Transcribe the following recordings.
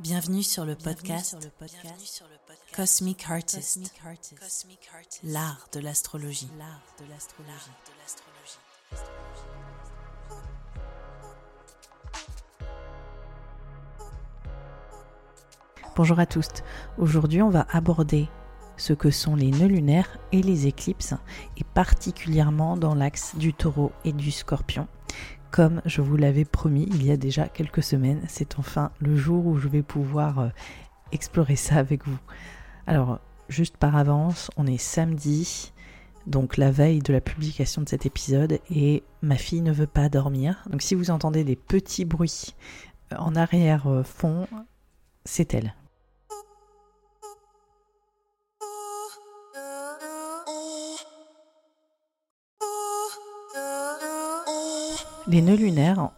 Bienvenue sur le podcast, Cosmic Artist, l'art de l'astrologie. Bonjour à tous. Aujourd'hui, on va aborder ce que sont les nœuds lunaires et les éclipses, et particulièrement dans l'axe du taureau et du scorpion. Comme je vous l'avais promis il y a déjà quelques semaines, c'est enfin le jour où je vais pouvoir euh, explorer ça avec vous. Alors, juste par avance, on est samedi, donc la veille de la publication de cet épisode, et ma fille ne veut pas dormir. Donc si vous entendez des petits bruits euh, en arrière-fond, c'est elle. Les nœuds lunaires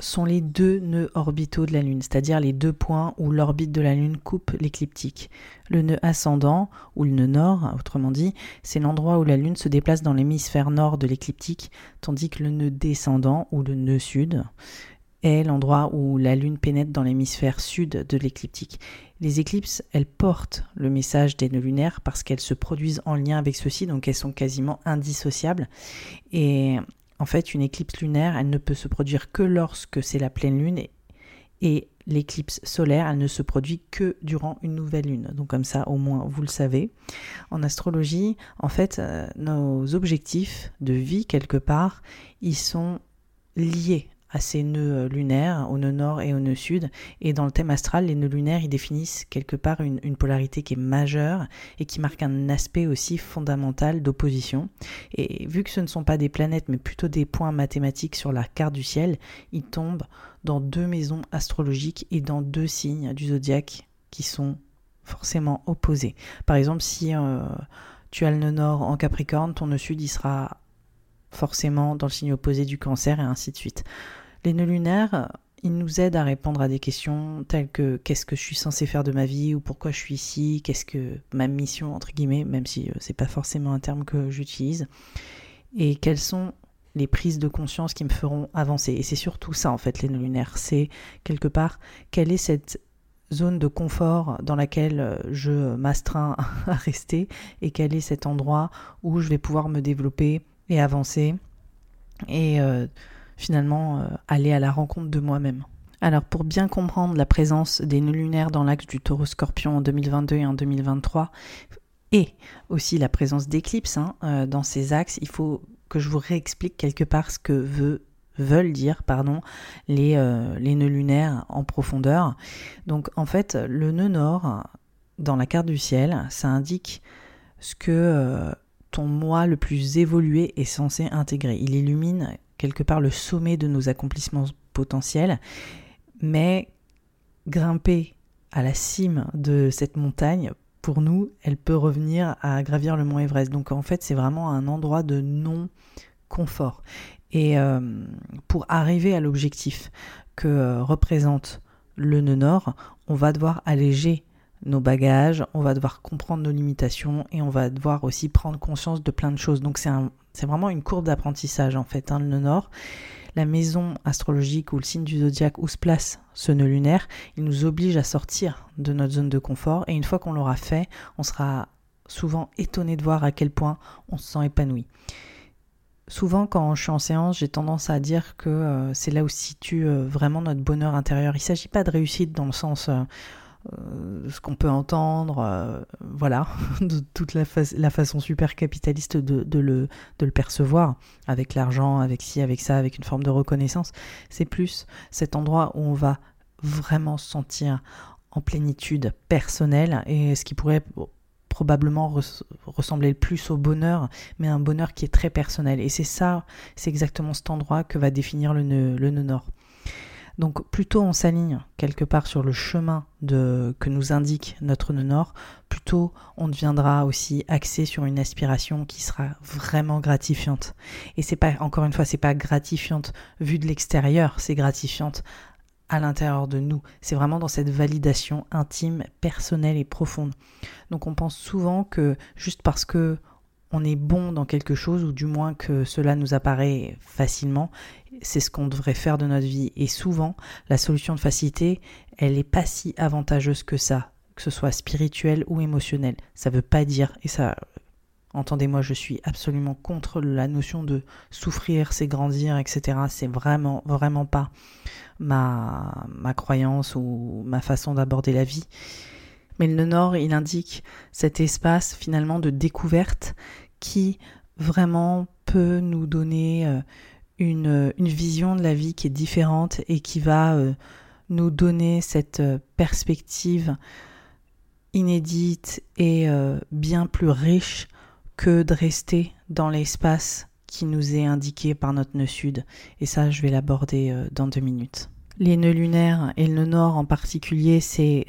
sont les deux nœuds orbitaux de la Lune, c'est-à-dire les deux points où l'orbite de la Lune coupe l'écliptique. Le nœud ascendant, ou le nœud nord, autrement dit, c'est l'endroit où la Lune se déplace dans l'hémisphère nord de l'écliptique, tandis que le nœud descendant, ou le nœud sud, est l'endroit où la Lune pénètre dans l'hémisphère sud de l'écliptique. Les éclipses, elles portent le message des nœuds lunaires parce qu'elles se produisent en lien avec ceux-ci, donc elles sont quasiment indissociables. Et en fait, une éclipse lunaire, elle ne peut se produire que lorsque c'est la pleine lune et, l'éclipse solaire, elle ne se produit que durant une nouvelle lune. Donc comme ça, au moins, vous le savez. En astrologie, en fait, euh, nos objectifs de vie, quelque part, ils sont liés à ces nœuds euh, lunaires, au nœud nord et au nœud sud. Et dans le thème astral, les nœuds lunaires, ils définissent quelque part une, polarité qui est majeure et qui marque un aspect aussi fondamental d'opposition. Et vu que ce ne sont pas des planètes, mais plutôt des points mathématiques sur la carte du ciel, ils tombent dans deux maisons astrologiques et dans deux signes du zodiaque qui sont forcément opposés. Par exemple, si euh, tu as le nœud nord en Capricorne, ton nœud sud, sera forcément dans le signe opposé du cancer et ainsi de suite. Les nœuds lunaires, ils nous aident à répondre à des questions telles que qu'est-ce que je suis censé faire de ma vie? ou pourquoi je suis ici, qu'est-ce que ma mission entre guillemets, même si euh, c'est pas forcément un terme que j'utilise, et quelles sont les prises de conscience qui me feront avancer? Et c'est surtout ça en fait les nœuds lunaires, c'est quelque part quelle est cette zone de confort dans laquelle euh, je m'astreins à rester et quel est cet endroit où je vais pouvoir me développer et avancer et euh, finalement euh, aller à la rencontre de moi-même. Alors pour bien comprendre la présence des nœuds lunaires dans l'axe du taureau scorpion en 2022 et en 2023 et aussi la présence d'éclipses hein, euh, dans ces axes, il faut que je vous réexplique quelque part ce que veulent dire pardon, les, les nœuds lunaires en profondeur. Donc en fait, le nœud nord dans la carte du ciel, ça indique ce que moi le plus évolué est censé intégrer. Il illumine quelque part le sommet de nos accomplissements potentiels, mais grimper à la cime de cette montagne, pour nous, elle peut revenir à gravir le mont Everest. Donc en fait, c'est vraiment un endroit de non-confort. Et euh, pour arriver à l'objectif que euh, représente le nœud nord, on va devoir alléger nos bagages, on va devoir comprendre nos limitations et on va devoir aussi prendre conscience de plein de choses. Donc c'est un, vraiment une courbe d'apprentissage en fait, hein, le nœud nord. La maison astrologique ou le signe du zodiaque où se place ce nœud lunaire, il nous oblige à sortir de notre zone de confort et une fois qu'on l'aura fait, on sera souvent étonné de voir à quel point on se sent épanoui. Souvent, quand je suis en séance, j'ai tendance à dire que euh, c'est là où se situe euh, vraiment notre bonheur intérieur. Il ne s'agit pas de réussite dans le sens euh, euh, ce qu'on peut entendre, euh, voilà, de toute la, façon super capitaliste de, le, de le percevoir, avec l'argent, avec ci, avec ça, avec une forme de reconnaissance. C'est plus cet endroit où on va vraiment se sentir en plénitude personnelle et ce qui pourrait probablement ressembler le plus au bonheur, mais un bonheur qui est très personnel. Et c'est ça, c'est exactement cet endroit que va définir le le nœud nord. Donc plutôt on s'aligne quelque part sur le chemin que nous indique notre nœud plutôt on deviendra aussi axé sur une aspiration qui sera vraiment gratifiante. Et c'est pas, encore une fois, c'est pas gratifiante vue de l'extérieur, c'est gratifiante à l'intérieur de nous. C'est vraiment dans cette validation intime, personnelle et profonde. Donc on pense souvent que juste parce que on est bon dans quelque chose, ou du moins que cela nous apparaît facilement, c'est ce qu'on devrait faire de notre vie. Et souvent, la solution de facilité, elle n'est pas si avantageuse que ça, que ce soit spirituel ou émotionnel. Ça ne veut pas dire, et ça, entendez-moi, je suis absolument contre la notion de souffrir, c'est grandir, etc. C'est vraiment, vraiment pas ma, ma croyance ou ma façon d'aborder la vie. Mais le Nord, il indique cet espace finalement de découverte qui vraiment peut nous donner euh, une, une, vision de la vie qui est différente et qui va euh, nous donner cette euh, perspective inédite et bien plus riche que de rester dans l'espace qui nous est indiqué par notre nœud sud. Et ça, je vais l'aborder dans deux minutes. Les nœuds lunaires et le nœud nord en particulier, c'est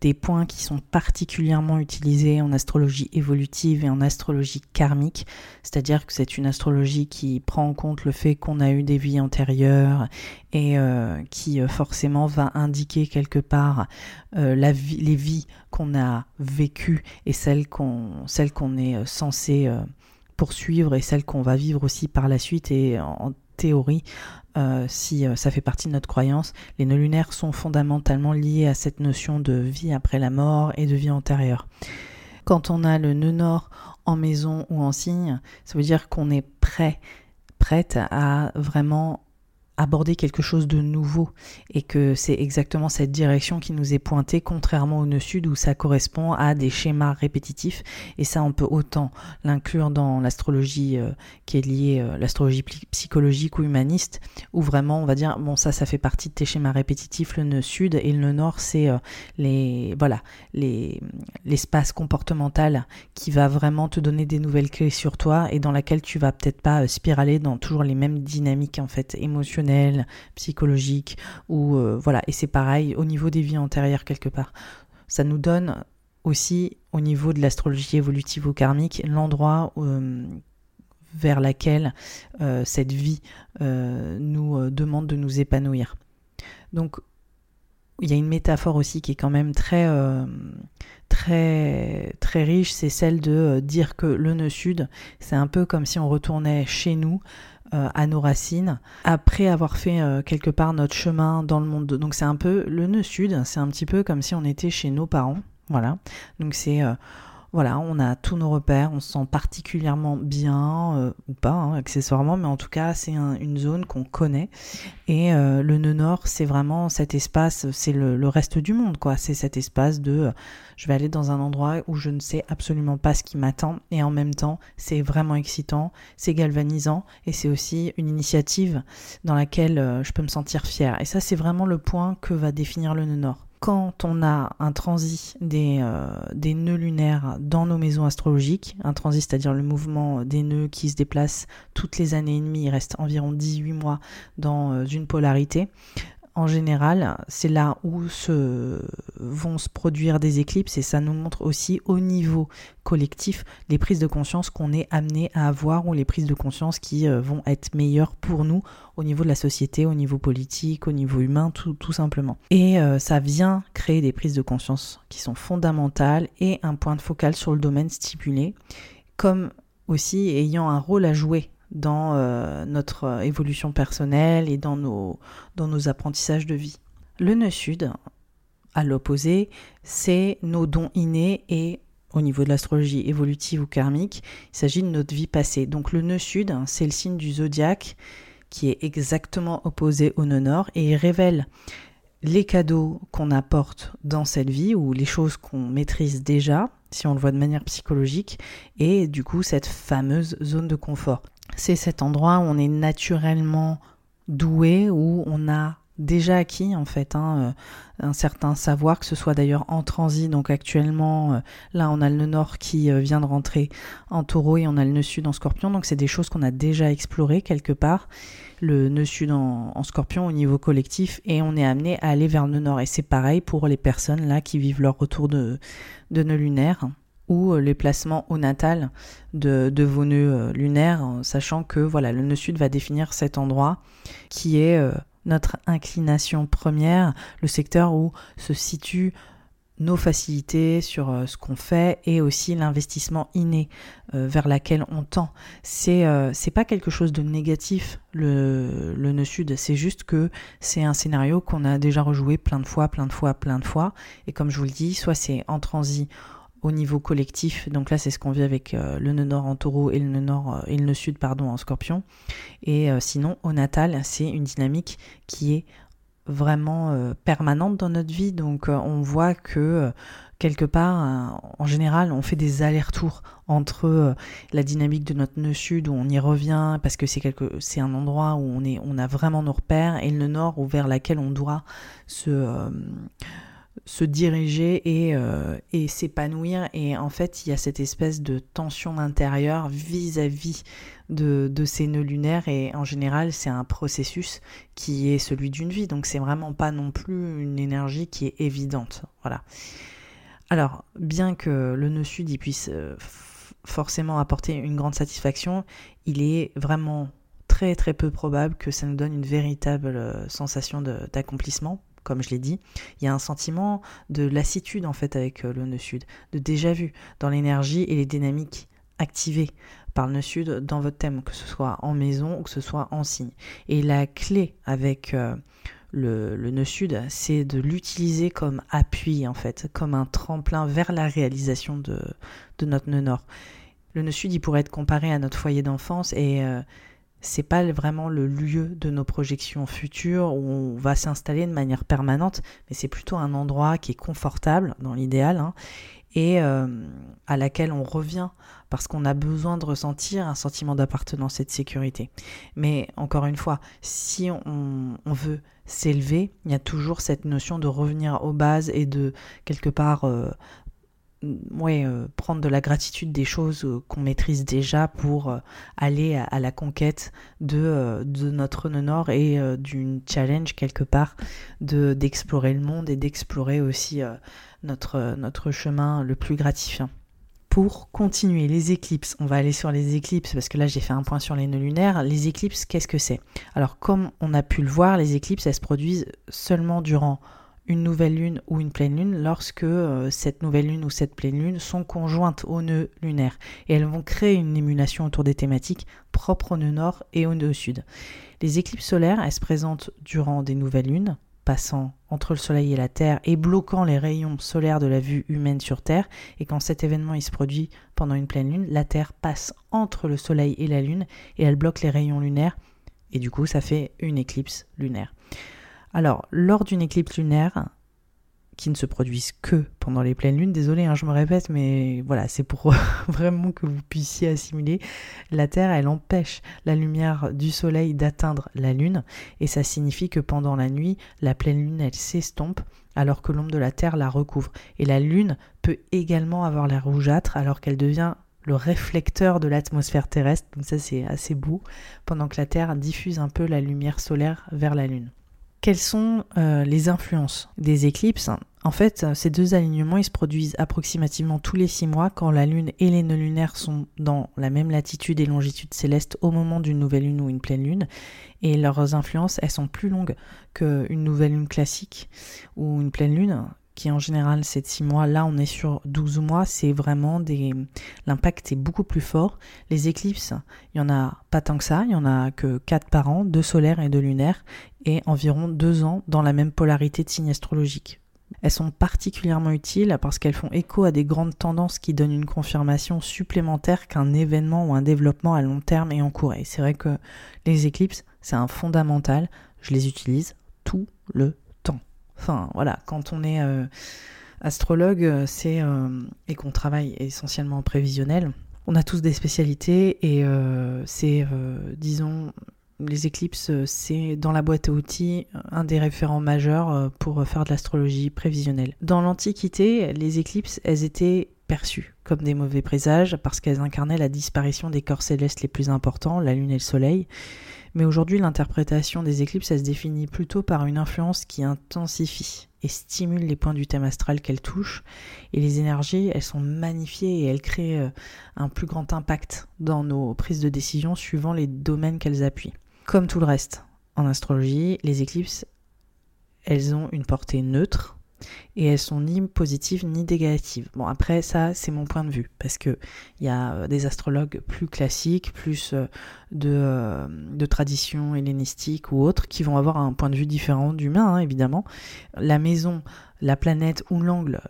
des points qui sont particulièrement utilisés en astrologie évolutive et en astrologie karmique, c'est-à-dire que c'est une astrologie qui prend en compte le fait qu'on a eu des vies antérieures et euh, qui euh, forcément va indiquer quelque part euh, la vie, les vies qu'on a vécues et celles qu'on celles qu'on est censé poursuivre et celles qu'on va vivre aussi par la suite et en théorie euh, si euh, ça fait partie de notre croyance, les nœuds lunaires sont fondamentalement liés à cette notion de vie après la mort et de vie antérieure. Quand on a le nœud nord en maison ou en signe, ça veut dire qu'on est prêt, prête à vraiment aborder quelque chose de nouveau et que c'est exactement cette direction qui nous est pointée contrairement au nœud sud où ça correspond à des schémas répétitifs et ça on peut autant l'inclure dans l'astrologie euh, qui est liée euh, l'astrologie psychologique ou humaniste où vraiment on va dire bon ça ça fait partie de tes schémas répétitifs le nœud sud et le nœud nord c'est euh, les voilà les l'espace comportemental qui va vraiment te donner des nouvelles clés sur toi et dans laquelle tu vas peut-être pas spiraler dans toujours les mêmes dynamiques en fait émotionnelles psychologique, ou euh, voilà. Et c'est pareil au niveau des vies antérieures quelque part. Ça nous donne aussi au niveau de l'astrologie évolutive ou karmique l'endroit euh, vers laquelle euh, cette vie nous demande de nous épanouir. Donc il y a une métaphore aussi qui est quand même très très très riche, c'est celle de dire que le nœud sud, c'est un peu comme si on retournait chez nous euh, à nos racines après avoir fait euh, quelque part notre chemin dans le monde. Donc c'est un peu le nœud sud, c'est un petit peu comme si on était chez nos parents. Voilà. Donc c'est euh, voilà, on a tous nos repères, on se sent particulièrement bien, euh, ou pas hein, accessoirement, mais en tout cas c'est une zone qu'on connaît. Et euh, le nœud nord, c'est vraiment cet espace, c'est le, reste du monde, quoi. C'est cet espace de euh, je vais aller dans un endroit où je ne sais absolument pas ce qui m'attend, et en même temps c'est vraiment excitant, c'est galvanisant, et c'est aussi une initiative dans laquelle je peux me sentir fière. Et ça c'est vraiment le point que va définir le nœud nord quand on a un transit des, euh, des nœuds lunaires dans nos maisons astrologiques, un transit c'est-à-dire le mouvement des nœuds qui se déplacent toutes les années et demie, il reste environ 18 mois dans euh, une polarité, en général, c'est là où se vont se produire des éclipses et ça nous montre aussi au niveau collectif les prises de conscience qu'on est amené à avoir ou les prises de conscience qui euh, vont être meilleures pour nous au niveau de la société, au niveau politique, au niveau humain, tout, simplement. Et euh, ça vient créer des prises de conscience qui sont fondamentales et un point de focal sur le domaine stipulé, comme aussi ayant un rôle à jouer dans euh, notre euh, évolution personnelle et dans nos, dans nos apprentissages de vie. Le nœud sud, à l'opposé, c'est nos dons innés et au niveau de l'astrologie évolutive ou karmique, il s'agit de notre vie passée. Donc le nœud sud, c'est le signe du zodiaque qui est exactement opposé au nœud nord et il révèle les cadeaux qu'on apporte dans cette vie ou les choses qu'on maîtrise déjà, si on le voit de manière psychologique, et du coup cette fameuse zone de confort c'est cet endroit où on est naturellement doué, où on a déjà acquis en fait hein, euh, un certain savoir, que ce soit d'ailleurs en transit. Donc actuellement, euh, là on a le nord qui euh, vient de rentrer en taureau et on a le nœud sud en scorpion. Donc c'est des choses qu'on a déjà explorées quelque part. Le nœud sud en, scorpion au niveau collectif et on est amené à aller vers le nord. Et c'est pareil pour les personnes là qui vivent leur retour de, de nœud lunaire ou euh, les placements au natal de, vos nœuds euh, lunaires, sachant que voilà, le nœud sud va définir cet endroit qui est euh, notre inclination première, le secteur où se situe nos facilités, sur ce qu'on fait et aussi l'investissement inné vers laquelle on tend. C'est c'est pas quelque chose de négatif le, le nœud sud, c'est juste que c'est un scénario qu'on a déjà rejoué plein de fois, plein de fois, plein de fois. Et comme je vous le dis, soit c'est en transit au niveau collectif, donc là c'est ce qu'on vit avec le nœud nord en taureau et le nœud nord et le nœud sud pardon en scorpion. Et sinon au natal c'est une dynamique qui est vraiment euh, permanente dans notre vie. Donc euh, on voit que euh, quelque part, en général, on fait des allers-retours entre la dynamique de notre nœud sud où on y revient parce que c'est quelque, c'est un endroit où on est, on a vraiment nos repères, et le nord où vers laquelle on doit se se diriger et, euh, et s'épanouir. Et en fait, il y a cette espèce de tension intérieure vis-à-vis de, ces nœuds lunaires. Et en général, c'est un processus qui est celui d'une vie. Donc, c'est vraiment pas non plus une énergie qui est évidente. Voilà. Alors, bien que le nœud sud puisse euh, forcément apporter une grande satisfaction, il est vraiment très très peu probable que ça nous donne une véritable euh, sensation d'accomplissement comme je l'ai dit, il y a un sentiment de lassitude en fait avec euh, le nœud sud, de déjà vu dans l'énergie et les dynamiques activées par le nœud sud dans votre thème, que ce soit en maison ou que ce soit en signe. Et la clé avec euh, le, nœud sud, c'est de l'utiliser comme appui en fait, comme un tremplin vers la réalisation de, de notre nœud nord. Le nœud sud, il pourrait être comparé à notre foyer d'enfance et euh, c'est pas vraiment le lieu de nos projections futures où on va s'installer de manière permanente, mais c'est plutôt un endroit qui est confortable dans l'idéal hein, et euh, à laquelle on revient parce qu'on a besoin de ressentir un sentiment d'appartenance et de sécurité. Mais encore une fois, si on, veut s'élever, il y a toujours cette notion de revenir aux bases et de quelque part euh, euh, prendre de la gratitude des choses euh, qu'on maîtrise déjà pour euh, aller à, la conquête de, notre nord et d'une challenge quelque part de d'explorer le monde et d'explorer aussi notre, notre chemin le plus gratifiant. Pour continuer les éclipses, on va aller sur les éclipses parce que là j'ai fait un point sur les nœuds lunaires. Les éclipses, qu'est-ce que c'est? Alors comme on a pu le voir, les éclipses elles se produisent seulement durant une nouvelle lune ou une pleine lune lorsque euh, cette nouvelle lune ou cette pleine lune sont conjointes au nœud lunaire et elles vont créer une émulation autour des thématiques propres au nœud nord et au nœud sud. Les éclipses solaires, elles se présentent durant des nouvelles lunes, passant entre le soleil et la Terre et bloquant les rayons solaires de la vue humaine sur Terre, et quand cet événement il se produit pendant une pleine lune, la Terre passe entre le soleil et la lune et elle bloque les rayons lunaires, et du coup ça fait une éclipse lunaire. Alors, lors d'une éclipse lunaire, qui ne se produise que pendant les pleines lunes, désolé, hein, je me répète, mais voilà, c'est pour vraiment que vous puissiez assimiler, la Terre, elle empêche la lumière du Soleil d'atteindre la Lune, et ça signifie que pendant la nuit, la pleine Lune, elle s'estompe, alors que l'ombre de la Terre la recouvre. Et la Lune peut également avoir l'air rougeâtre, alors qu'elle devient le réflecteur de l'atmosphère terrestre, donc ça c'est assez beau, pendant que la Terre diffuse un peu la lumière solaire vers la Lune. Quelles sont euh, les influences des éclipses En fait, ces deux alignements ils se produisent approximativement tous les six mois quand la Lune et les nœuds lunaires sont dans la même latitude et longitude céleste au moment d'une nouvelle lune ou une pleine lune. Et leurs influences, elles sont plus longues qu'une nouvelle lune classique ou une pleine lune qui en général c'est de 6 mois, là on est sur 12 mois, c'est vraiment des... L'impact est beaucoup plus fort. Les éclipses, il y en a pas tant que ça, il y en a que 4 par an, 2 solaires et 2 lunaires, et environ 2 ans dans la même polarité de signes astrologiques. Elles sont particulièrement utiles parce qu'elles font écho à des grandes tendances qui donnent une confirmation supplémentaire qu'un événement ou un développement à long terme est en cours. Et c'est vrai que les éclipses, c'est un fondamental, je les utilise tout le Enfin, voilà, quand on est euh, astrologue, euh, euh, et qu'on travaille essentiellement en prévisionnel, on a tous des spécialités et c'est, disons, les éclipses, c'est dans la boîte à outils un des référents majeurs pour faire de l'astrologie prévisionnelle. Dans l'Antiquité, les éclipses, elles étaient perçues comme des mauvais présages parce qu'elles incarnaient la disparition des corps célestes les plus importants, la Lune et le Soleil. Mais aujourd'hui, l'interprétation des éclipses, elle se définit plutôt par une influence qui intensifie et stimule les points du thème astral qu'elle touche. Et les énergies, elles sont magnifiées et elles créent euh, un plus grand impact dans nos prises de décision suivant les domaines qu'elles appuient. Comme tout le reste en astrologie, les éclipses, elles ont une portée neutre et elles sont ni positives ni négatives. Bon après ça c'est mon point de vue parce que il y a euh, des astrologues plus classiques, plus euh, de, euh, de tradition hellénistique ou autres qui vont avoir un point de vue différent d'humain hein, évidemment. La maison, la planète ou l'angle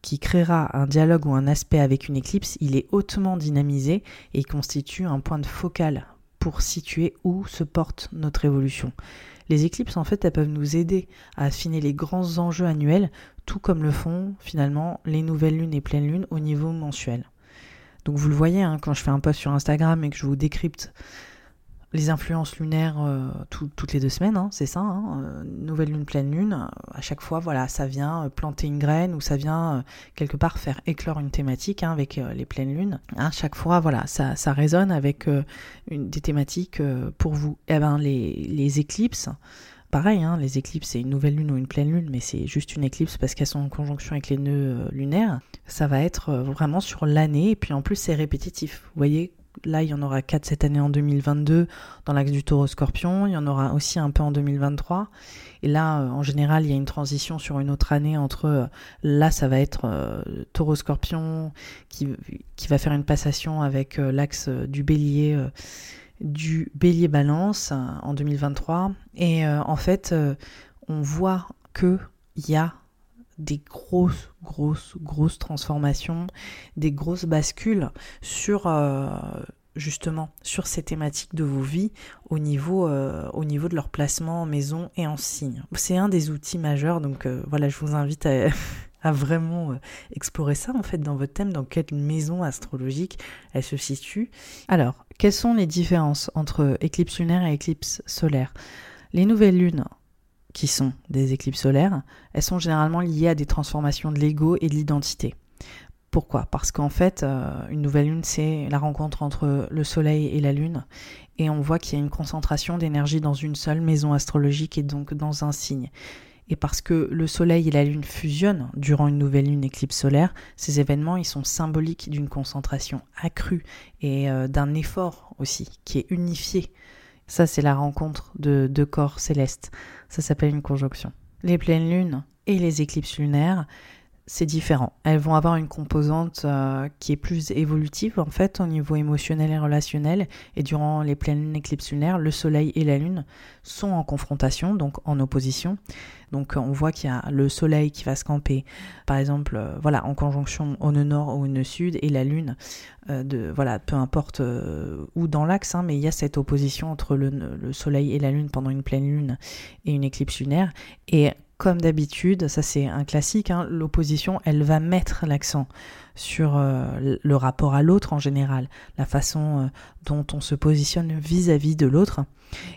qui créera un dialogue ou un aspect avec une éclipse, il est hautement dynamisé et constitue un point de focal pour situer où se porte notre évolution. Les éclipses, en fait, elles peuvent nous aider à affiner les grands enjeux annuels, tout comme le font finalement les nouvelles lunes et pleines lunes au niveau mensuel. Donc vous le voyez, hein, quand je fais un post sur Instagram et que je vous décrypte les influences lunaires euh, toutes les deux semaines, hein, c'est ça, hein, euh, nouvelle lune, pleine lune, à chaque fois, voilà, ça vient euh, planter une graine ou ça vient quelque part faire éclore une thématique hein, avec les pleines lunes. À chaque fois, voilà, ça, ça résonne avec des thématiques pour vous. Eh ben, les, les éclipses, pareil, les éclipses, c'est une nouvelle lune ou une pleine lune, mais c'est juste une éclipse parce qu'elles sont en conjonction avec les nœuds lunaires. Ça va être vraiment sur l'année, et puis en plus, c'est répétitif. Vous voyez, Là, il y en aura 4 cette année en 2022 dans l'axe du taureau scorpion. Il y en aura aussi un peu en 2023. Et là, euh, en général, il y a une transition sur une autre année entre. Euh, là, ça va être euh, taureau scorpion qui, qui, va faire une passation avec l'axe du bélier. du bélier balance en 2023 et en fait on voit que il y a des grosses, grosses, grosses transformations, des grosses bascules sur euh, justement sur ces thématiques de vos vies au niveau, euh, au niveau de leur placement en maison et en signe. C'est un des outils majeurs, donc euh, voilà, je vous invite à, à vraiment explorer ça en fait dans votre thème, dans quelle maison astrologique elle se situe. Alors, quelles sont les différences entre éclipse lunaire et éclipse solaire? Les nouvelles lunes qui sont des éclipses solaires, elles sont généralement liées à des transformations de l'ego et de l'identité. Pourquoi? Parce qu'en fait, euh, une nouvelle lune, c'est la rencontre entre le Soleil et la Lune, et on voit qu'il y a une concentration d'énergie dans une seule maison astrologique et donc dans un signe. Et parce que le Soleil et la Lune fusionnent durant une nouvelle lune éclipse solaire, ces événements ils sont symboliques d'une concentration accrue et euh, d'un effort aussi qui est unifié ça, c'est la rencontre de deux corps célestes. Ça s'appelle une conjonction. Les pleines lunes et les éclipses lunaires, c'est différent. Elles vont avoir une composante euh, qui est plus évolutive en fait au niveau émotionnel et relationnel. Et durant les pleines éclipses lunaires, le Soleil et la Lune sont en confrontation, donc en opposition. Donc on voit qu'il y a le Soleil qui va se camper, par exemple, euh, voilà, en conjonction au nœud nord ou au nœud sud, et la Lune, euh, de, voilà, peu importe où dans l'axe, hein, mais il y a cette opposition entre le, le Soleil et la Lune pendant une pleine Lune et une éclipse lunaire. Comme d'habitude, ça c'est un classique, hein, l'opposition, elle va mettre l'accent sur euh, le rapport à l'autre en général, la façon euh, dont on se positionne vis-à-vis de l'autre.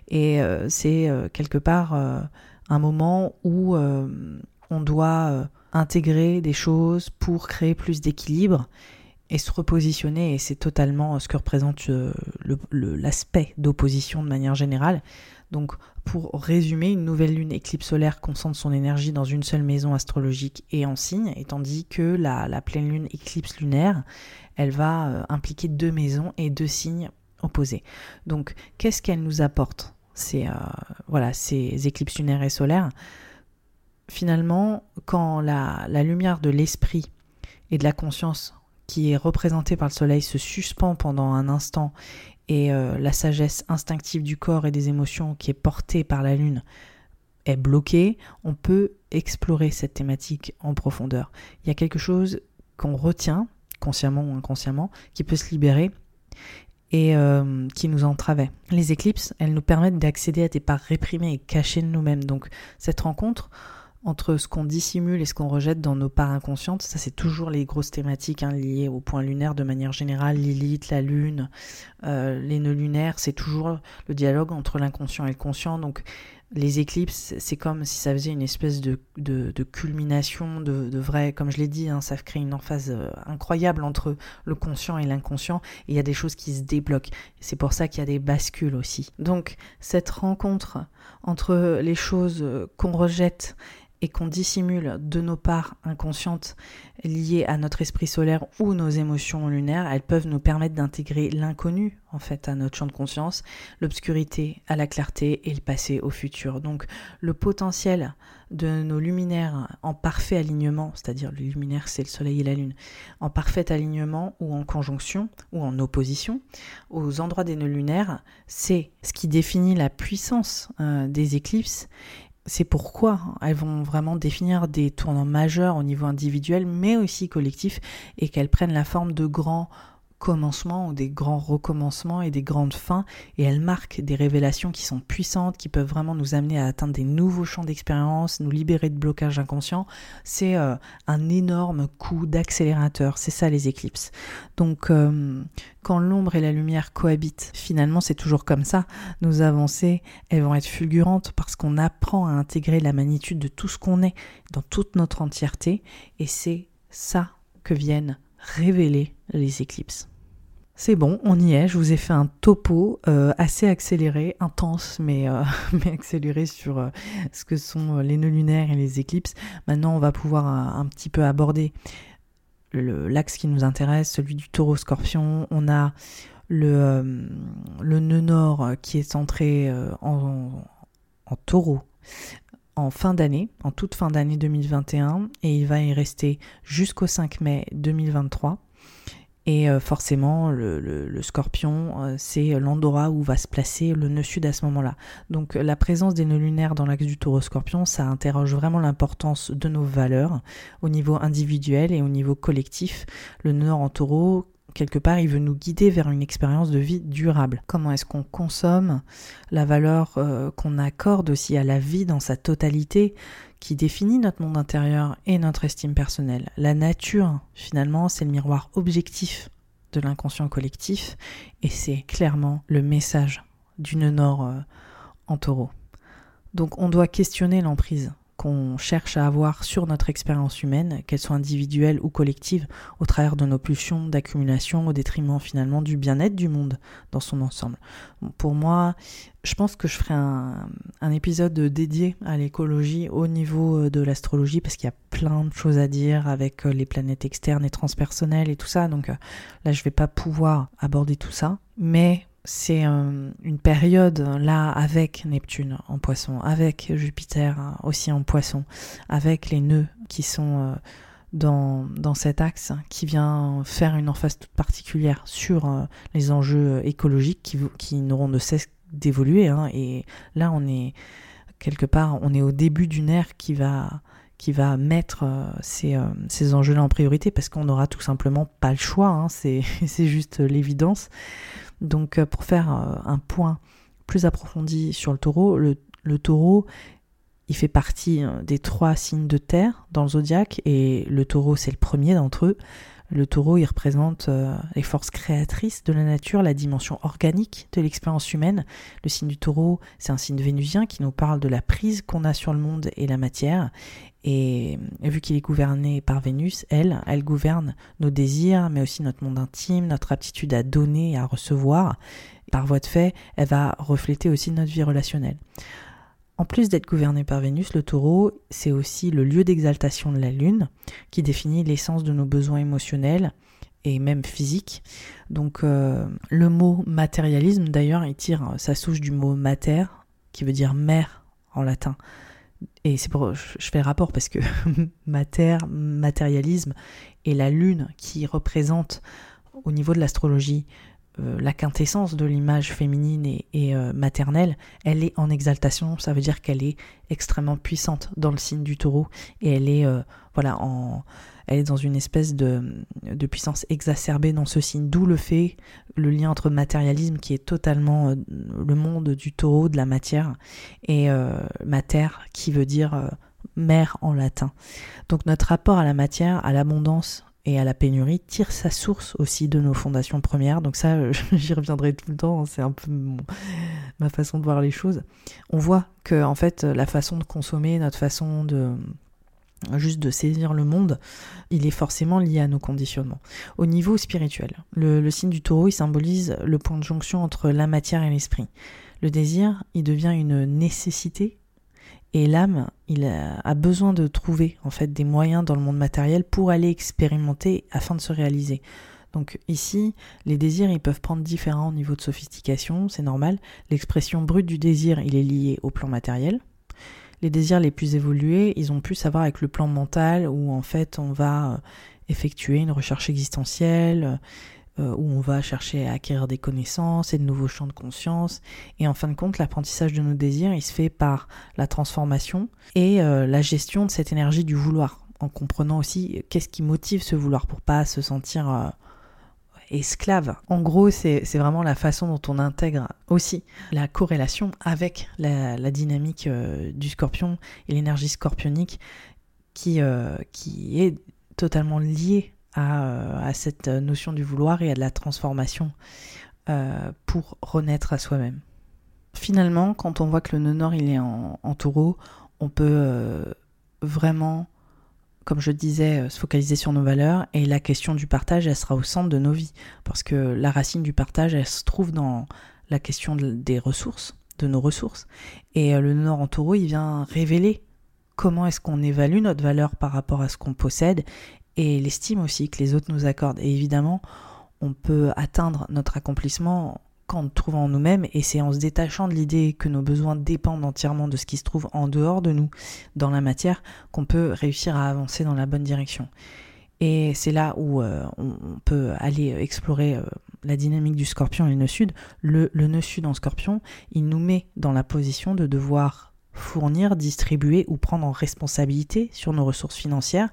Et euh, c'est quelque part un moment où on doit intégrer des choses pour créer plus d'équilibre et se repositionner, et c'est totalement ce que représente l'aspect d'opposition de manière générale. Donc, pour résumer, une nouvelle lune éclipse solaire concentre son énergie dans une seule maison astrologique et en signe, et tandis que la, pleine lune éclipse lunaire, elle va euh, impliquer deux maisons et deux signes opposés. Donc, qu'est-ce qu'elle nous apporte ces, euh, voilà, ces éclipses lunaires et solaires? Finalement, quand la, la lumière de l'esprit et de la conscience qui est représentée par le soleil se suspend pendant un instant et euh, la sagesse instinctive du corps et des émotions qui est portée par la lune est bloquée, on peut explorer cette thématique en profondeur. Il y a quelque chose qu'on retient, consciemment ou inconsciemment, qui peut se libérer et euh, qui nous entravait. Les éclipses, elles nous permettent d'accéder à des parts réprimées et cachées de nous-mêmes. Donc cette rencontre, entre ce qu'on dissimule et ce qu'on rejette dans nos parts inconscientes. Ça, c'est toujours les grosses thématiques hein, liées au point lunaire de manière générale. Lilith, la lune, euh, les nœuds lunaires, c'est toujours le dialogue entre l'inconscient et le conscient. Donc, les éclipses, c'est comme si ça faisait une espèce de, de, culmination, de, de, vrai, comme je l'ai dit, hein, ça crée une emphase euh, incroyable entre le conscient et l'inconscient, et il y a des choses qui se débloquent. C'est pour ça qu'il y a des bascules aussi. Donc cette rencontre entre les choses euh, qu'on rejette et qu'on dissimule de nos parts inconscientes liées à notre esprit solaire ou nos émotions lunaires, elles peuvent nous permettre d'intégrer l'inconnu en fait à notre champ de conscience, l'obscurité à la clarté et le passé au futur. Donc le potentiel de nos luminaires en parfait alignement, c'est-à-dire le luminaire c'est le soleil et la lune, en parfait alignement ou en conjonction ou en opposition aux endroits des nœuds lunaires, c'est ce qui définit la puissance euh, des éclipses c'est pourquoi elles vont vraiment définir des tournants majeurs au niveau individuel, mais aussi collectif, et qu'elles prennent la forme de grands commencements ou des grands recommencements et des grandes fins et elles marquent des révélations qui sont puissantes, qui peuvent vraiment nous amener à atteindre des nouveaux champs d'expérience, nous libérer de blocages inconscients. C'est euh, un énorme coup d'accélérateur, c'est ça les éclipses. Donc euh, quand l'ombre et la lumière cohabitent, finalement c'est toujours comme ça. Nos avancées, elles vont être fulgurantes parce qu'on apprend à intégrer la magnitude de tout ce qu'on est dans toute notre entièreté et c'est ça que viennent révéler les éclipses. C'est bon, on y est. Je vous ai fait un topo euh, assez accéléré, intense, mais, euh, accéléré sur euh, ce que sont les nœuds lunaires et les éclipses. Maintenant, on va pouvoir un, petit peu aborder l'axe qui nous intéresse, celui du taureau scorpion. On a le, le nœud nord qui est centré en, en taureau en fin d'année, en toute fin d'année 2021, et il va y rester jusqu'au 5 mai 2023. Et euh, forcément, le, scorpion, euh, c'est l'endroit où va se placer le nœud sud à ce moment-là. Donc la présence des nœuds lunaires dans l'axe du taureau scorpion, ça interroge vraiment l'importance de nos valeurs au niveau individuel et au niveau collectif. Le nord en taureau, quelque part, il veut nous guider vers une expérience de vie durable. Comment est-ce qu'on consomme la valeur euh, qu'on accorde aussi à la vie dans sa totalité qui définit notre monde intérieur et notre estime personnelle. La nature, finalement, c'est le miroir objectif de l'inconscient collectif et c'est clairement le message d'une nord euh, en taureau. Donc on doit questionner l'emprise qu'on cherche à avoir sur notre expérience humaine, qu'elle soit individuelle ou collective, au travers de nos pulsions d'accumulation au détriment finalement du bien-être du monde dans son ensemble. Pour moi, je pense que je ferai un, épisode dédié à l'écologie au niveau euh, de l'astrologie parce qu'il y a plein de choses à dire avec euh, les planètes externes et transpersonnelles et tout ça. Donc euh, là, je vais pas pouvoir aborder tout ça. Mais c'est euh, une période là avec Neptune en poisson, avec Jupiter aussi en poisson, avec les nœuds qui sont euh, dans, cet axe, qui vient faire une emphase toute particulière sur euh, les enjeux écologiques qui, n'auront de cesse d'évoluer. Hein. et là, on est quelque part, on est au début d'une ère qui va mettre ces, ces enjeux-là en priorité parce qu'on n'aura tout simplement pas le choix, hein. c'est juste l'évidence. Donc euh, pour faire euh, un point plus approfondi sur le taureau, le, taureau, il fait partie euh, des trois signes de terre dans le zodiaque et le taureau c'est le premier d'entre eux. Le taureau, il représente les forces créatrices de la nature, la dimension organique de l'expérience humaine. Le signe du taureau, c'est un signe vénusien qui nous parle de la prise qu'on a sur le monde et la matière. Et vu qu'il est gouverné par Vénus, elle, elle gouverne nos désirs, mais aussi notre monde intime, notre aptitude à donner et à recevoir. Par voie de fait, elle va refléter aussi notre vie relationnelle. En plus d'être gouverné par Vénus, le taureau, c'est aussi le lieu d'exaltation de la Lune, qui définit l'essence de nos besoins émotionnels et même physiques. Donc euh, le mot matérialisme, d'ailleurs, il tire sa souche du mot mater, qui veut dire mère en latin et c'est pour je fais rapport parce que mater, matérialisme et la lune qui représente au niveau de l'astrologie euh, la quintessence de l'image féminine et, euh, maternelle, elle est en exaltation, ça veut dire qu'elle est extrêmement puissante dans le signe du taureau et elle est euh, voilà en elle est dans une espèce de, de puissance exacerbée dans ce signe, d'où le fait, le lien entre matérialisme qui est totalement le monde du taureau, de la matière, et mater qui veut dire mère en latin. Donc notre rapport à la matière, à l'abondance et à la pénurie tire sa source aussi de nos fondations premières. Donc ça, j'y reviendrai tout le temps, hein, c'est un peu ma façon de voir les choses. On voit que en fait la façon de consommer, notre façon de juste de saisir le monde, il est forcément lié à nos conditionnements. Au niveau spirituel, le, signe du taureau, il symbolise le point de jonction entre la matière et l'esprit. Le désir, il devient une nécessité et l'âme, il a, besoin de trouver en fait des moyens dans le monde matériel pour aller expérimenter afin de se réaliser. Donc ici, les désirs, ils peuvent prendre différents niveaux de sophistication, c'est normal. L'expression brute du désir, il est lié au plan matériel. Les désirs les plus évolués, ils ont plus à voir avec le plan mental, où en fait on va euh, effectuer une recherche existentielle, euh, où on va chercher à acquérir des connaissances et de nouveaux champs de conscience. Et en fin de compte, l'apprentissage de nos désirs, il se fait par la transformation et euh, la gestion de cette énergie du vouloir, en comprenant aussi qu'est-ce qui motive ce vouloir pour pas se sentir euh, esclave. En gros, c'est vraiment la façon dont on intègre aussi la corrélation avec la, dynamique du scorpion et l'énergie scorpionique qui, qui est totalement liée euh, à, cette notion du vouloir et à de la transformation euh, pour renaître à soi-même. Finalement, quand on voit que le nœud nord est en, taureau, on peut euh, vraiment, comme je disais, se focaliser sur nos valeurs et la question du partage, elle sera au centre de nos vies parce que la racine du partage, elle se trouve dans la question des ressources, de nos ressources. Et le nœud nord en taureau, il vient révéler comment est-ce qu'on évalue notre valeur par rapport à ce qu'on possède et l'estime aussi que les autres nous accordent. Et évidemment, on peut atteindre notre accomplissement qu'en trouvant nous-mêmes, et c'est en se détachant de l'idée que nos besoins dépendent entièrement de ce qui se trouve en dehors de nous, dans la matière, qu'on peut réussir à avancer dans la bonne direction. Et c'est là où euh, on, peut aller explorer euh, la dynamique du scorpion et le nœud sud. Le, le nœud sud en scorpion, il nous met dans la position de devoir fournir, distribuer ou prendre en responsabilité sur nos ressources financières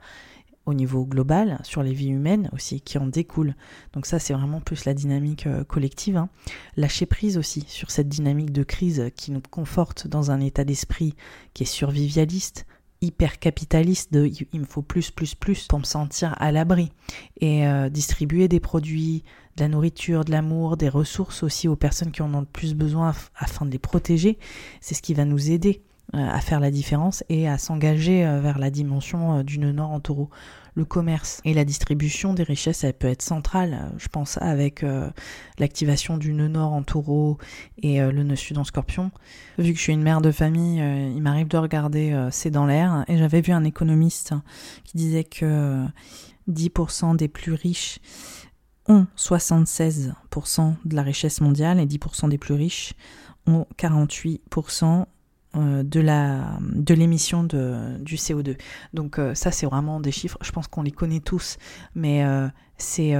au niveau global, sur les vies humaines aussi, qui en découlent. Donc ça, c'est vraiment plus la dynamique euh, collective. Hein. Lâcher prise aussi sur cette dynamique de crise qui nous conforte dans un état d'esprit qui est survivialiste, hyper capitaliste de il me faut plus, plus, plus pour me sentir à l'abri. Et euh, distribuer des produits, de la nourriture, de l'amour, des ressources aussi aux personnes qui en ont le plus besoin afin de les protéger, c'est ce qui va nous aider à faire la différence et à s'engager euh, vers la dimension euh, du nœud nord en taureau. Le commerce et la distribution des richesses, elle peut être centrale, je pense, avec l'activation du nœud nord en taureau et le nœud sud en scorpion. Vu que je suis une mère de famille, il m'arrive de regarder C'est dans l'air et j'avais vu un économiste qui disait que 10% des plus riches ont 76% de la richesse mondiale et 10% des plus riches ont 48% euh, de la de l'émission de du CO2. Donc euh, ça c'est vraiment des chiffres, je pense qu'on les connaît tous, mais euh, c'est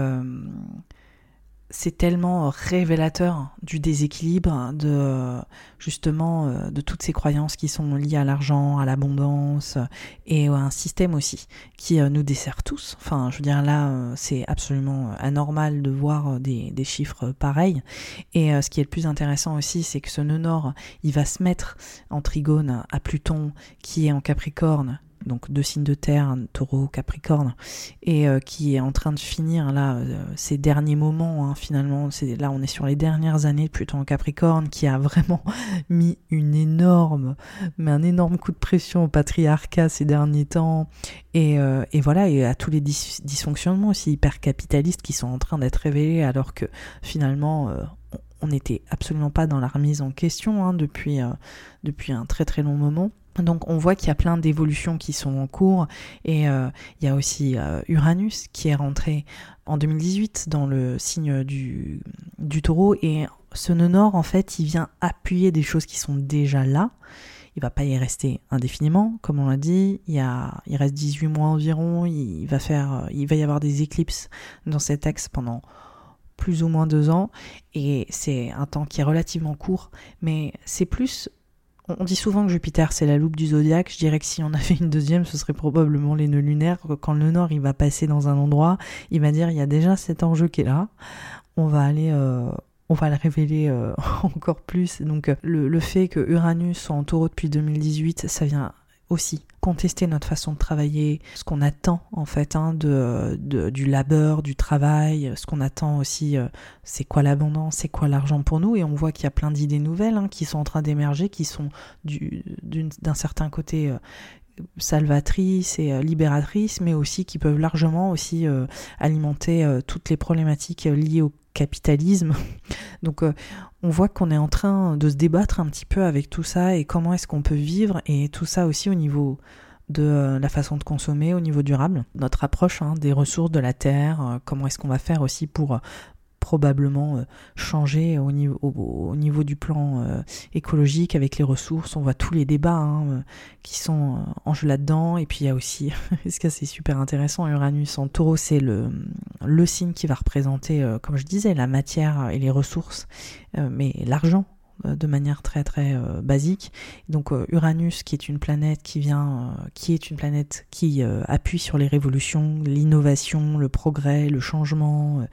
c'est tellement révélateur du déséquilibre, de justement euh, de toutes ces croyances qui sont liées à l'argent, à l'abondance et à un système aussi qui euh, nous dessert tous. Enfin, je veux dire là, euh, c'est absolument anormal de voir des, des chiffres pareils. Et ce qui est le plus intéressant aussi, c'est que ce nœud nord, il va se mettre en trigone à Pluton qui est en Capricorne donc deux signes de terre, taureau, capricorne, et euh, qui est en train de finir là euh, ces derniers moments hein, finalement. C'est là on est sur les dernières années de Pluton en Capricorne qui a vraiment mis une énorme, mais un énorme coup de pression au patriarcat ces derniers temps, et, euh, et voilà et à tous les dysfonctionnements aussi hyper capitalistes qui sont en train d'être révélés alors que finalement on n'était absolument pas dans la remise en question hein, depuis, depuis un très très long moment. Donc on voit qu'il y a plein d'évolutions qui sont en cours et euh, il y a aussi euh, Uranus qui est rentré en 2018 dans le signe du, du taureau et ce nœud nord en fait il vient appuyer des choses qui sont déjà là. Il va pas y rester indéfiniment, comme on l'a dit. Il, il reste 18 mois environ. Il va faire, il va y avoir des éclipses dans cet axe pendant plus ou moins deux ans. Et c'est un temps qui est relativement court, mais c'est plus on dit souvent que Jupiter c'est la loupe du zodiaque. Je dirais que si on avait une deuxième, ce serait probablement les nœuds lunaires. Quand le Nord il va passer dans un endroit, il va dire il y a déjà cet enjeu qui est là. On va aller, euh, on va le révéler euh, encore plus. Donc le, le, fait que Uranus soit en Taureau depuis 2018, ça vient aussi contester notre façon de travailler, ce qu'on attend en fait hein, de, du labeur, du travail, ce qu'on attend aussi, euh, c'est quoi l'abondance, c'est quoi l'argent pour nous, et on voit qu'il y a plein d'idées nouvelles hein, qui sont en train d'émerger, qui sont d'un certain côté euh, salvatrices et euh, libératrices, mais aussi qui peuvent largement aussi alimenter toutes les problématiques liées au capitalisme. Donc euh, on voit qu'on est en train de se débattre un petit peu avec tout ça et comment est-ce qu'on peut vivre et tout ça aussi au niveau de la façon de consommer au niveau durable, notre approche hein, des ressources de la terre, comment est-ce qu'on va faire aussi pour probablement euh, changer au niveau, au, niveau du plan euh, écologique avec les ressources. On voit tous les débats hein, euh, qui sont en jeu là-dedans. Et puis il y a aussi, ce que c'est super intéressant, Uranus en taureau, c'est le, le signe qui va représenter, comme je disais, la matière et les ressources, mais l'argent de manière très très basique. Donc Uranus qui est une planète qui vient qui est une planète qui appuie sur les révolutions, l'innovation, le progrès, le changement,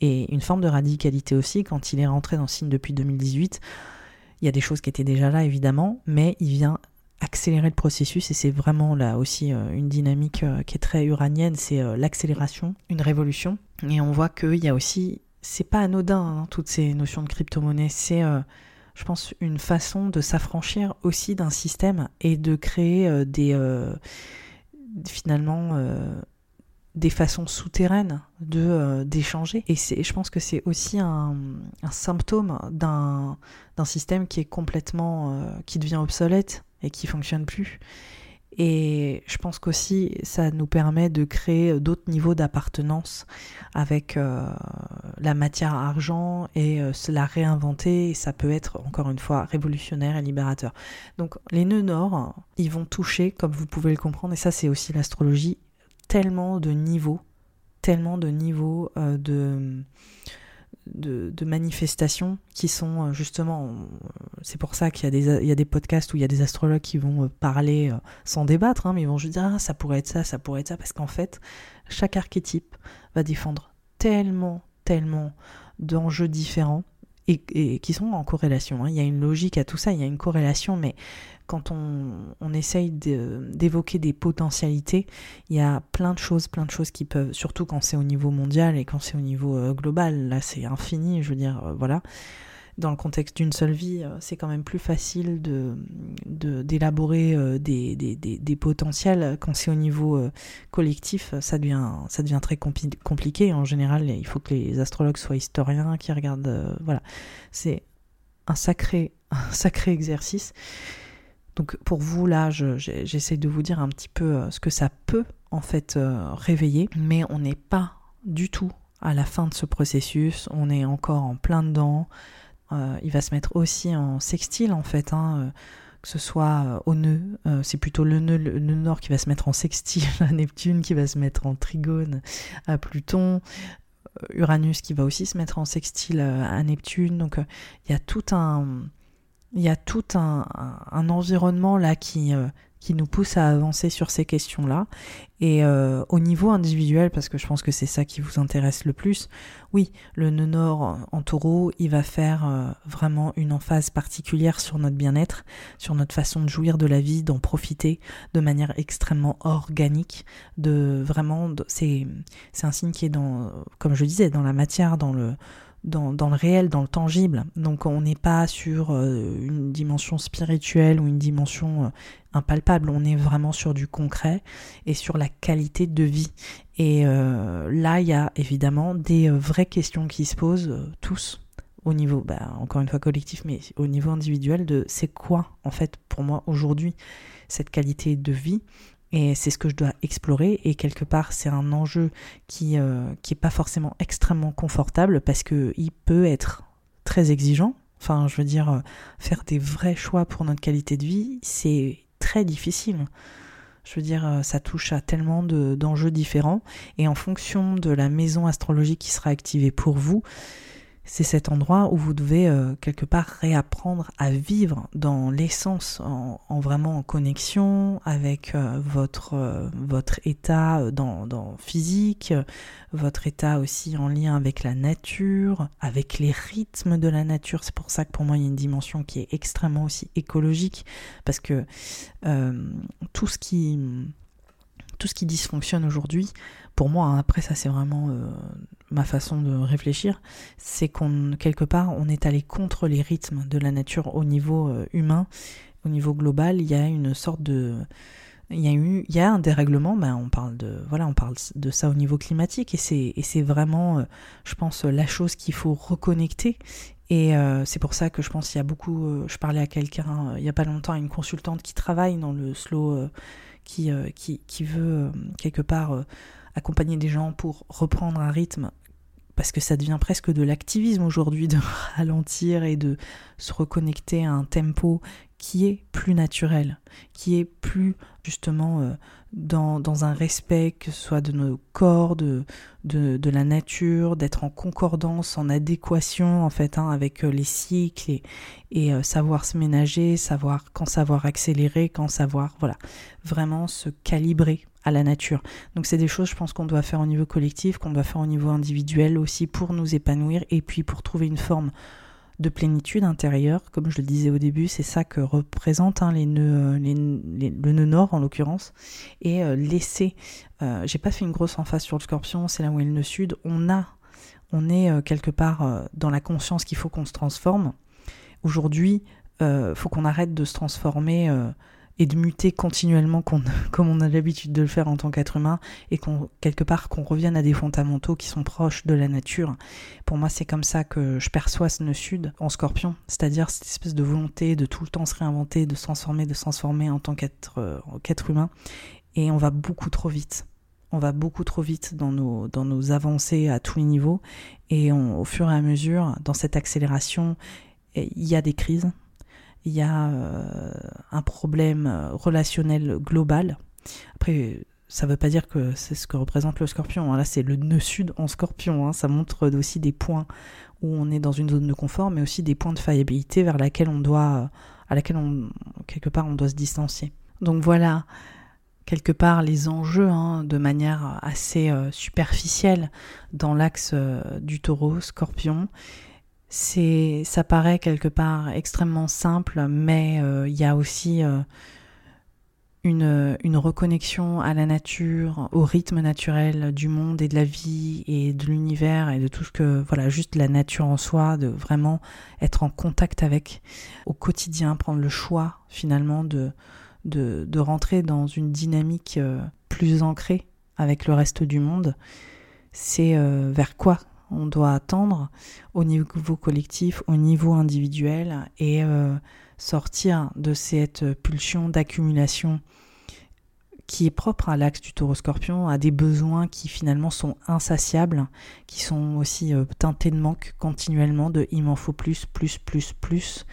et une forme de radicalité aussi quand il est rentré dans signe depuis 2018. Il y a des choses qui étaient déjà là évidemment, mais il vient accélérer le processus et c'est vraiment là aussi euh, une dynamique euh, qui est très uranienne, c'est euh, l'accélération, une révolution. Et on voit qu'il y a aussi, c'est pas anodin hein, toutes ces notions de crypto-monnaie, c'est je pense une façon de s'affranchir aussi d'un système et de créer des finalement des façons souterraines de euh, d'échanger. Et c'est je pense que c'est aussi un, symptôme d'un d'un système qui est complètement euh, qui devient obsolète et qui fonctionne plus. Et je pense qu'aussi ça nous permet de créer d'autres niveaux d'appartenance avec euh, la matière argent et se la réinventer. Et ça peut être encore une fois révolutionnaire et libérateur. Donc les nœuds nord ils vont toucher comme vous pouvez le comprendre et ça c'est aussi l'astrologie tellement de niveaux, tellement de niveaux euh, de, manifestations qui sont euh, justement. C'est pour ça qu'il y, a des, podcasts où il y a des astrologues qui vont euh, parler sans débattre, hein, mais ils vont juste dire ah, ça pourrait être ça, ça pourrait être ça, parce qu'en fait, chaque archétype va défendre tellement, tellement d'enjeux différents et, qui sont en corrélation. Hein. Il y a une logique à tout ça, il y a une corrélation, mais quand on, essaye d'évoquer des potentialités, il y a plein de choses, plein de choses qui peuvent, surtout quand c'est au niveau mondial et quand c'est au niveau euh, global, là c'est infini, je veux dire, euh, voilà. Dans le contexte d'une seule vie, euh, c'est quand même plus facile de d'élaborer des, des, des, potentiels. Quand c'est au niveau collectif, ça devient, ça devient très compliqué. En général, il faut que les astrologues soient historiens, qui regardent. voilà, c'est un sacré, un sacré exercice. Donc pour vous, là, j'essaie de vous dire un petit peu euh, ce que ça peut en fait euh, réveiller, mais on n'est pas du tout à la fin de ce processus, on est encore en plein dedans. Euh, il va se mettre aussi en sextile en fait, hein, que ce soit au nœud, c'est plutôt le nœud, le nœud nord qui va se mettre en sextile à Neptune, qui va se mettre en trigone à Pluton, Uranus qui va aussi se mettre en sextile à Neptune. Donc il y a tout un il y a tout un, environnement là qui, euh, qui nous pousse à avancer sur ces questions-là. Et euh, au niveau individuel, parce que je pense que c'est ça qui vous intéresse le plus, oui, le nœud nord en taureau, il va faire euh, vraiment une emphase particulière sur notre bien-être, sur notre façon de jouir de la vie, d'en profiter de manière extrêmement organique, de vraiment, c'est un signe qui est dans, comme je disais, dans la matière, dans le dans, le réel, dans le tangible. Donc on n'est pas sur euh, une dimension spirituelle ou une dimension euh, impalpable, on est vraiment sur du concret et sur la qualité de vie. Et euh, là, il y a évidemment des vraies questions qui se posent tous au niveau, bah, encore une fois collectif, mais au niveau individuel de c'est quoi en fait pour moi aujourd'hui cette qualité de vie et c'est ce que je dois explorer. Et quelque part, c'est un enjeu qui euh, qui est pas forcément extrêmement confortable parce que il peut être très exigeant. Enfin, je veux dire, euh, faire des vrais choix pour notre qualité de vie, c'est très difficile. Je veux dire, euh, ça touche à tellement d'enjeux différents. Et en fonction de la maison astrologique qui sera activée pour vous, c'est cet endroit où vous devez euh, quelque part réapprendre à vivre dans l'essence, en, vraiment en connexion avec euh, votre, euh, votre état dans, dans, physique, votre état aussi en lien avec la nature, avec les rythmes de la nature. C'est pour ça que pour moi il y a une dimension qui est extrêmement aussi écologique, parce que tout ce qui tout ce qui dysfonctionne aujourd'hui, pour moi, hein, après ça c'est vraiment ma façon de réfléchir, c'est qu'on quelque part on est allé contre les rythmes de la nature au niveau euh, humain, au niveau global, il y a une sorte de il y a eu il y a un dérèglement, ben on parle de voilà, on parle de ça au niveau climatique. Et c'est et c'est vraiment euh, je pense la chose qu'il faut reconnecter. Et euh, c'est pour ça que je pense qu'il y a beaucoup je parlais à quelqu'un il y a pas longtemps à une consultante qui travaille dans le slow qui, qui, qui, veut quelque part accompagner des gens pour reprendre un rythme parce que ça devient presque de l'activisme aujourd'hui de ralentir et de se reconnecter à un tempo qui est plus naturel, qui est plus justement euh, dans, dans, un respect, que ce soit de nos corps, de, de, la nature, d'être en concordance, en adéquation en fait hein, avec euh, les cycles et, et euh, savoir se ménager, savoir quand savoir accélérer, quand savoir voilà vraiment se calibrer à la nature. Donc c'est des choses, je pense, qu'on doit faire au niveau collectif, qu'on doit faire au niveau individuel aussi pour nous épanouir et puis pour trouver une forme de plénitude intérieure, comme je le disais au début, c'est ça que représente hein, les nœuds, euh, le nœud nord en l'occurrence, et euh, laisser. Euh, j'ai pas fait une grosse emphase sur le Scorpion, c'est là où est le nœud sud. On a, on est quelque part dans la conscience qu'il faut qu'on se transforme. Aujourd'hui, faut qu'on arrête de se transformer et de muter continuellement comme on a l'habitude de le faire en tant qu'être humain et qu'on quelque part qu'on revienne à des fondamentaux qui sont proches de la nature. Pour moi, c'est comme ça que je perçois ce nœud sud en scorpion, c'est-à-dire cette espèce de volonté de tout le temps se réinventer, de se transformer, de se transformer en tant qu'être euh, humain. Et on va beaucoup trop vite. On va beaucoup trop vite dans nos, dans nos avancées à tous les niveaux. Et au fur et à mesure, dans cette accélération, il y a des crises, il y a euh, un problème euh, relationnel global. Après, ça ne veut pas dire que c'est ce que représente le scorpion. Hein. Là, c'est le nœud sud en scorpion. Hein. Ça montre aussi des points où on est dans une zone de confort, mais aussi des points de faillibilité vers laquelle on doit, à laquelle on, quelque part, on doit se distancier. Donc voilà, quelque part, les enjeux hein, de manière assez euh, superficielle dans l'axe du taureau, scorpion c'est ça paraît quelque part extrêmement simple, mais euh, il y a aussi euh, une, une, reconnexion à la nature, au rythme naturel du monde et de la vie et de l'univers et de tout ce que voilà juste la nature en soi, de vraiment être en contact avec au quotidien, prendre le choix finalement de de, de rentrer dans une dynamique euh, plus ancrée avec le reste du monde. C'est vers quoi on doit attendre au niveau collectif, au niveau individuel et euh, sortir de cette pulsion d'accumulation qui est propre à l'axe du taureau scorpion, à des besoins qui finalement sont insatiables, qui sont aussi euh, teintés de manque continuellement, de il m'en faut plus, plus, plus, plus,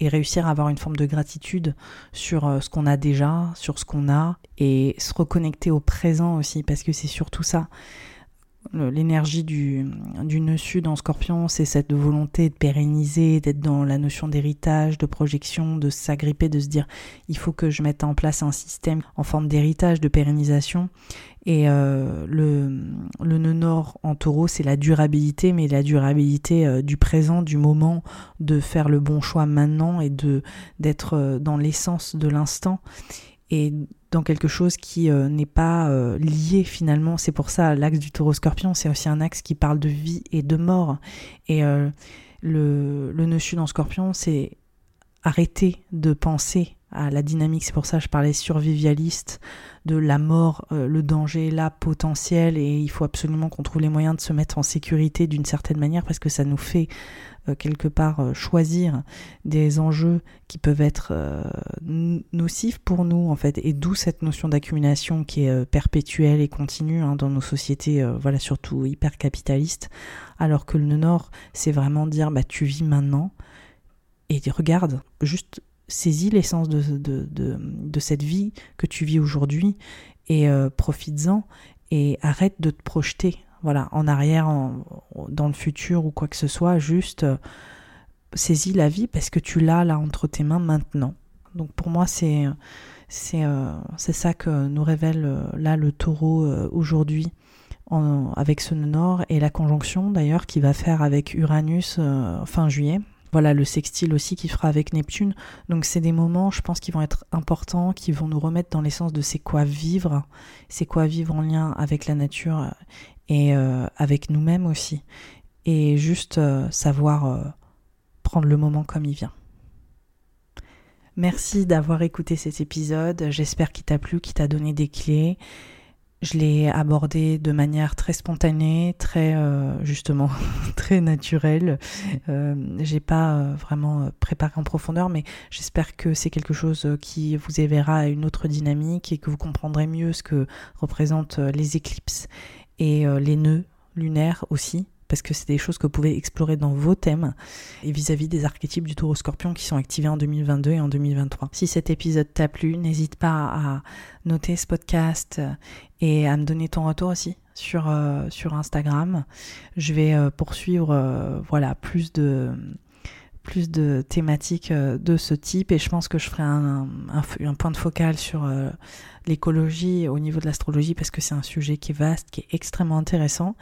et réussir à avoir une forme de gratitude sur euh, ce qu'on a déjà, sur ce qu'on a, et se reconnecter au présent aussi, parce que c'est surtout ça l'énergie du, du nœud sud en scorpion, c'est cette volonté de pérenniser, d'être dans la notion d'héritage, de projection, de s'agripper, de se dire il faut que je mette en place un système en forme d'héritage, de pérennisation. Et euh, le, le nœud nord en taureau, c'est la durabilité, mais la durabilité euh, du présent, du moment, de faire le bon choix maintenant et de d'être euh, dans l'essence de l'instant. Et dans quelque chose qui euh, n'est pas euh, lié finalement. C'est pour ça l'axe du taureau scorpion, c'est aussi un axe qui parle de vie et de mort. Et euh, le, le nœud sud en scorpion, c'est arrêter de penser à la dynamique. C'est pour ça que je parlais survivialiste, de la mort, le danger là potentiel, et il faut absolument qu'on trouve les moyens de se mettre en sécurité d'une certaine manière parce que ça nous fait quelque part euh, choisir des enjeux qui peuvent être euh, nocifs pour nous en fait. Et d'où cette notion d'accumulation qui est perpétuelle et continue hein, dans nos sociétés voilà surtout hyper capitalistes alors que le nord c'est vraiment dire bah tu vis maintenant et regarde juste saisis l'essence de, de, de, de, cette vie que tu vis aujourd'hui et profites-en et arrête de te projeter voilà, en arrière, dans le futur ou quoi que ce soit, juste euh, saisis la vie parce que tu l'as là entre tes mains maintenant. Donc pour moi, c'est c'est euh, ça que nous révèle euh, là le taureau aujourd'hui avec ce nord et la conjonction d'ailleurs qui va faire avec Uranus fin juillet. Voilà le sextile aussi qui fera avec Neptune. Donc c'est des moments, je pense, qui vont être importants, qui vont nous remettre dans l'essence de c'est quoi vivre, c'est quoi vivre en lien avec la nature et euh, avec nous-mêmes aussi. Et juste euh, savoir euh, prendre le moment comme il vient. Merci d'avoir écouté cet épisode. J'espère qu'il t'a plu, qu'il t'a donné des clés. Je l'ai abordé de manière très spontanée, très justement très naturelle. J'ai pas vraiment préparé en profondeur, mais j'espère que c'est quelque chose qui vous éveillera une autre dynamique et que vous comprendrez mieux ce que représentent les éclipses et les nœuds lunaires aussi parce que c'est des choses que vous pouvez explorer dans vos thèmes et vis-à-vis des archétypes du taureau scorpion qui sont activés en 2022 et en 2023. Si cet épisode t'a plu, n'hésite pas à noter ce podcast et à me donner ton retour aussi sur, euh, sur Instagram. Je vais euh, poursuivre euh, voilà, plus de plus de thématiques de ce type et je pense que je ferai un, point de focal sur l'écologie au niveau de l'astrologie parce que c'est un sujet qui est vaste, qui est extrêmement intéressant.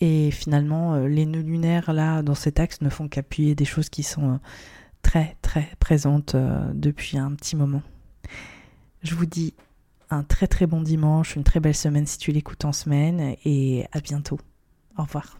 Et finalement, euh, les nœuds lunaires, là, dans cet axe, ne font qu'appuyer des choses qui sont euh, très, très présentes euh, depuis un petit moment. Je vous dis un très très bon dimanche, une très belle semaine si tu l'écoutes en semaine et à bientôt. Au revoir.